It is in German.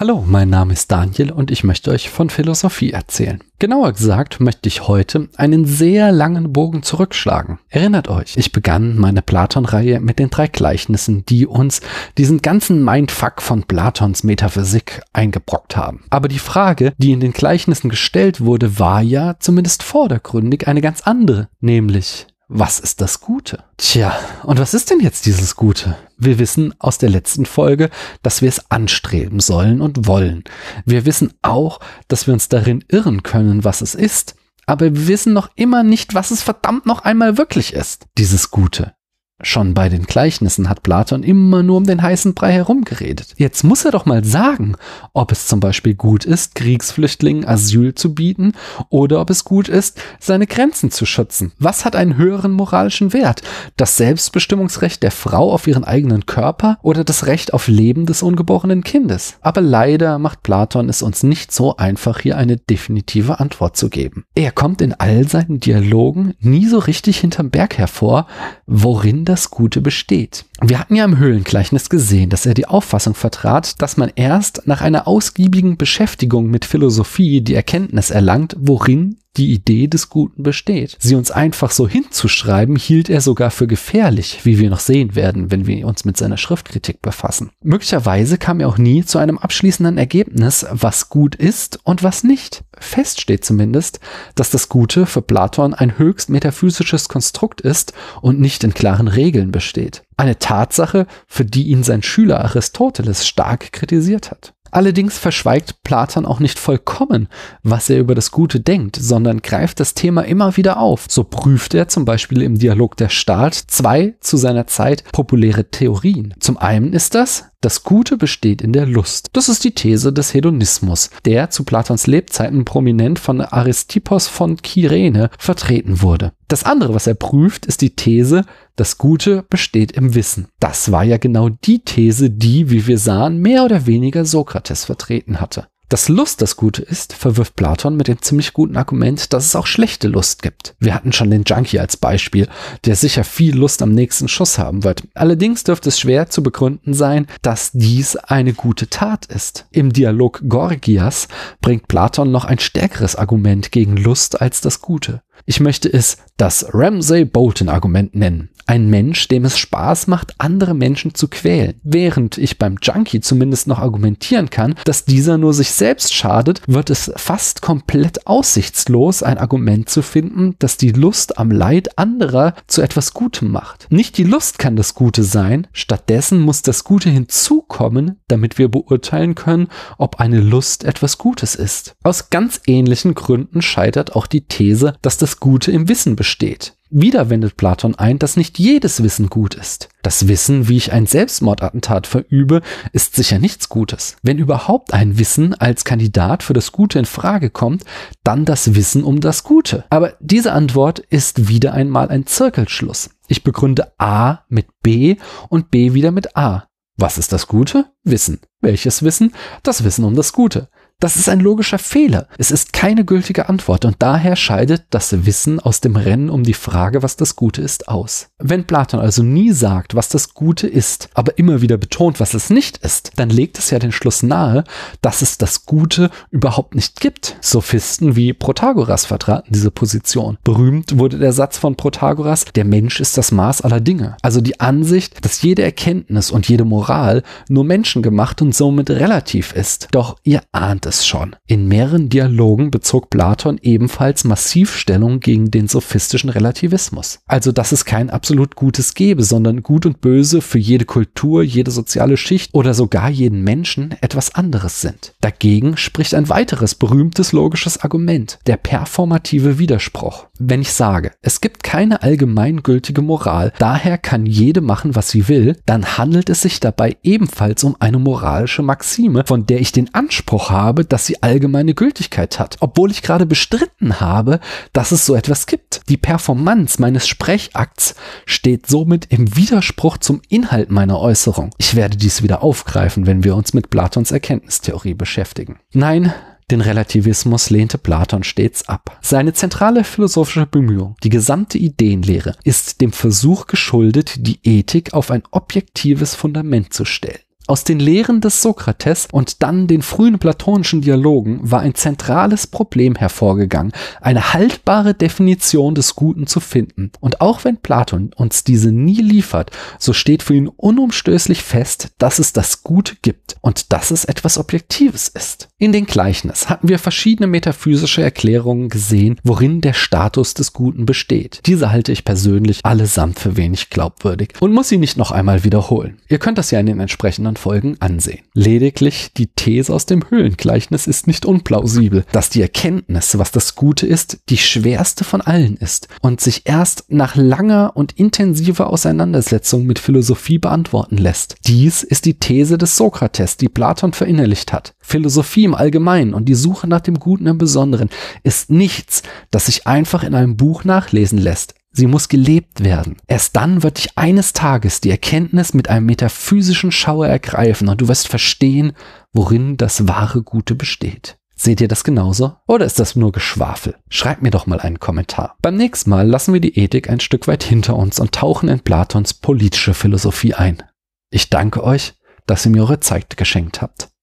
Hallo, mein Name ist Daniel und ich möchte euch von Philosophie erzählen. Genauer gesagt möchte ich heute einen sehr langen Bogen zurückschlagen. Erinnert euch, ich begann meine Platon-Reihe mit den drei Gleichnissen, die uns diesen ganzen Mindfuck von Platons Metaphysik eingebrockt haben. Aber die Frage, die in den Gleichnissen gestellt wurde, war ja zumindest vordergründig eine ganz andere, nämlich was ist das Gute? Tja, und was ist denn jetzt dieses Gute? Wir wissen aus der letzten Folge, dass wir es anstreben sollen und wollen. Wir wissen auch, dass wir uns darin irren können, was es ist. Aber wir wissen noch immer nicht, was es verdammt noch einmal wirklich ist, dieses Gute. Schon bei den Gleichnissen hat Platon immer nur um den heißen Brei herumgeredet. Jetzt muss er doch mal sagen, ob es zum Beispiel gut ist, Kriegsflüchtlingen Asyl zu bieten oder ob es gut ist, seine Grenzen zu schützen. Was hat einen höheren moralischen Wert? Das Selbstbestimmungsrecht der Frau auf ihren eigenen Körper oder das Recht auf Leben des ungeborenen Kindes? Aber leider macht Platon es uns nicht so einfach, hier eine definitive Antwort zu geben. Er kommt in all seinen Dialogen nie so richtig hinterm Berg hervor, worin das Gute besteht. Wir hatten ja im Höhlengleichnis gesehen, dass er die Auffassung vertrat, dass man erst nach einer ausgiebigen Beschäftigung mit Philosophie die Erkenntnis erlangt, worin die Idee des Guten besteht. Sie uns einfach so hinzuschreiben, hielt er sogar für gefährlich, wie wir noch sehen werden, wenn wir uns mit seiner Schriftkritik befassen. Möglicherweise kam er auch nie zu einem abschließenden Ergebnis, was gut ist und was nicht. Fest steht zumindest, dass das Gute für Platon ein höchst metaphysisches Konstrukt ist und nicht in klaren Regeln besteht. Eine Tatsache, für die ihn sein Schüler Aristoteles stark kritisiert hat. Allerdings verschweigt Platon auch nicht vollkommen, was er über das Gute denkt, sondern greift das Thema immer wieder auf. So prüft er zum Beispiel im Dialog der Staat zwei zu seiner Zeit populäre Theorien. Zum einen ist das, das Gute besteht in der Lust. Das ist die These des Hedonismus, der zu Platons Lebzeiten prominent von Aristippos von Kyrene vertreten wurde. Das andere, was er prüft, ist die These, das Gute besteht im Wissen. Das war ja genau die These, die, wie wir sahen, mehr oder weniger Sokrates vertreten hatte. Dass Lust das Gute ist, verwirft Platon mit dem ziemlich guten Argument, dass es auch schlechte Lust gibt. Wir hatten schon den Junkie als Beispiel, der sicher viel Lust am nächsten Schuss haben wird. Allerdings dürfte es schwer zu begründen sein, dass dies eine gute Tat ist. Im Dialog Gorgias bringt Platon noch ein stärkeres Argument gegen Lust als das Gute. Ich möchte es das Ramsay-Bolton-Argument nennen. Ein Mensch, dem es Spaß macht, andere Menschen zu quälen. Während ich beim Junkie zumindest noch argumentieren kann, dass dieser nur sich selbst schadet, wird es fast komplett aussichtslos, ein Argument zu finden, dass die Lust am Leid anderer zu etwas Gutem macht. Nicht die Lust kann das Gute sein, stattdessen muss das Gute hinzukommen, damit wir beurteilen können, ob eine Lust etwas Gutes ist. Aus ganz ähnlichen Gründen scheitert auch die These, dass das Gute im Wissen besteht. Wieder wendet Platon ein, dass nicht jedes Wissen gut ist. Das Wissen, wie ich ein Selbstmordattentat verübe, ist sicher nichts Gutes. Wenn überhaupt ein Wissen als Kandidat für das Gute in Frage kommt, dann das Wissen um das Gute. Aber diese Antwort ist wieder einmal ein Zirkelschluss. Ich begründe A mit B und B wieder mit A. Was ist das Gute? Wissen. Welches Wissen? Das Wissen um das Gute. Das ist ein logischer Fehler. Es ist keine gültige Antwort und daher scheidet das Wissen aus dem Rennen um die Frage, was das Gute ist, aus. Wenn Platon also nie sagt, was das Gute ist, aber immer wieder betont, was es nicht ist, dann legt es ja den Schluss nahe, dass es das Gute überhaupt nicht gibt. Sophisten wie Protagoras vertraten diese Position. Berühmt wurde der Satz von Protagoras, der Mensch ist das Maß aller Dinge. Also die Ansicht, dass jede Erkenntnis und jede Moral nur menschengemacht und somit relativ ist. Doch ihr ahnt es schon. In mehreren Dialogen bezog Platon ebenfalls massiv Stellung gegen den sophistischen Relativismus. Also, dass es kein absolut Gutes gäbe, sondern Gut und Böse für jede Kultur, jede soziale Schicht oder sogar jeden Menschen etwas anderes sind. Dagegen spricht ein weiteres berühmtes logisches Argument, der performative Widerspruch. Wenn ich sage, es gibt keine allgemeingültige Moral, daher kann jede machen, was sie will, dann handelt es sich dabei ebenfalls um eine moralische Maxime, von der ich den Anspruch habe, habe, dass sie allgemeine Gültigkeit hat, obwohl ich gerade bestritten habe, dass es so etwas gibt. Die Performance meines Sprechakts steht somit im Widerspruch zum Inhalt meiner Äußerung. Ich werde dies wieder aufgreifen, wenn wir uns mit Platons Erkenntnistheorie beschäftigen. Nein, den Relativismus lehnte Platon stets ab. Seine zentrale philosophische Bemühung, die gesamte Ideenlehre, ist dem Versuch geschuldet, die Ethik auf ein objektives Fundament zu stellen. Aus den Lehren des Sokrates und dann den frühen platonischen Dialogen war ein zentrales Problem hervorgegangen, eine haltbare Definition des Guten zu finden. Und auch wenn Platon uns diese nie liefert, so steht für ihn unumstößlich fest, dass es das Gute gibt und dass es etwas Objektives ist. In den Gleichnis hatten wir verschiedene metaphysische Erklärungen gesehen, worin der Status des Guten besteht. Diese halte ich persönlich allesamt für wenig glaubwürdig und muss sie nicht noch einmal wiederholen. Ihr könnt das ja in den entsprechenden Folgen ansehen. Lediglich die These aus dem Höhlengleichnis ist nicht unplausibel, dass die Erkenntnis, was das Gute ist, die schwerste von allen ist und sich erst nach langer und intensiver Auseinandersetzung mit Philosophie beantworten lässt. Dies ist die These des Sokrates, die Platon verinnerlicht hat. Philosophie im Allgemeinen und die Suche nach dem Guten im Besonderen ist nichts, das sich einfach in einem Buch nachlesen lässt. Sie muss gelebt werden. Erst dann wird dich eines Tages die Erkenntnis mit einem metaphysischen Schauer ergreifen und du wirst verstehen, worin das wahre Gute besteht. Seht ihr das genauso? Oder ist das nur Geschwafel? Schreibt mir doch mal einen Kommentar. Beim nächsten Mal lassen wir die Ethik ein Stück weit hinter uns und tauchen in Platons politische Philosophie ein. Ich danke euch, dass ihr mir eure Zeit geschenkt habt.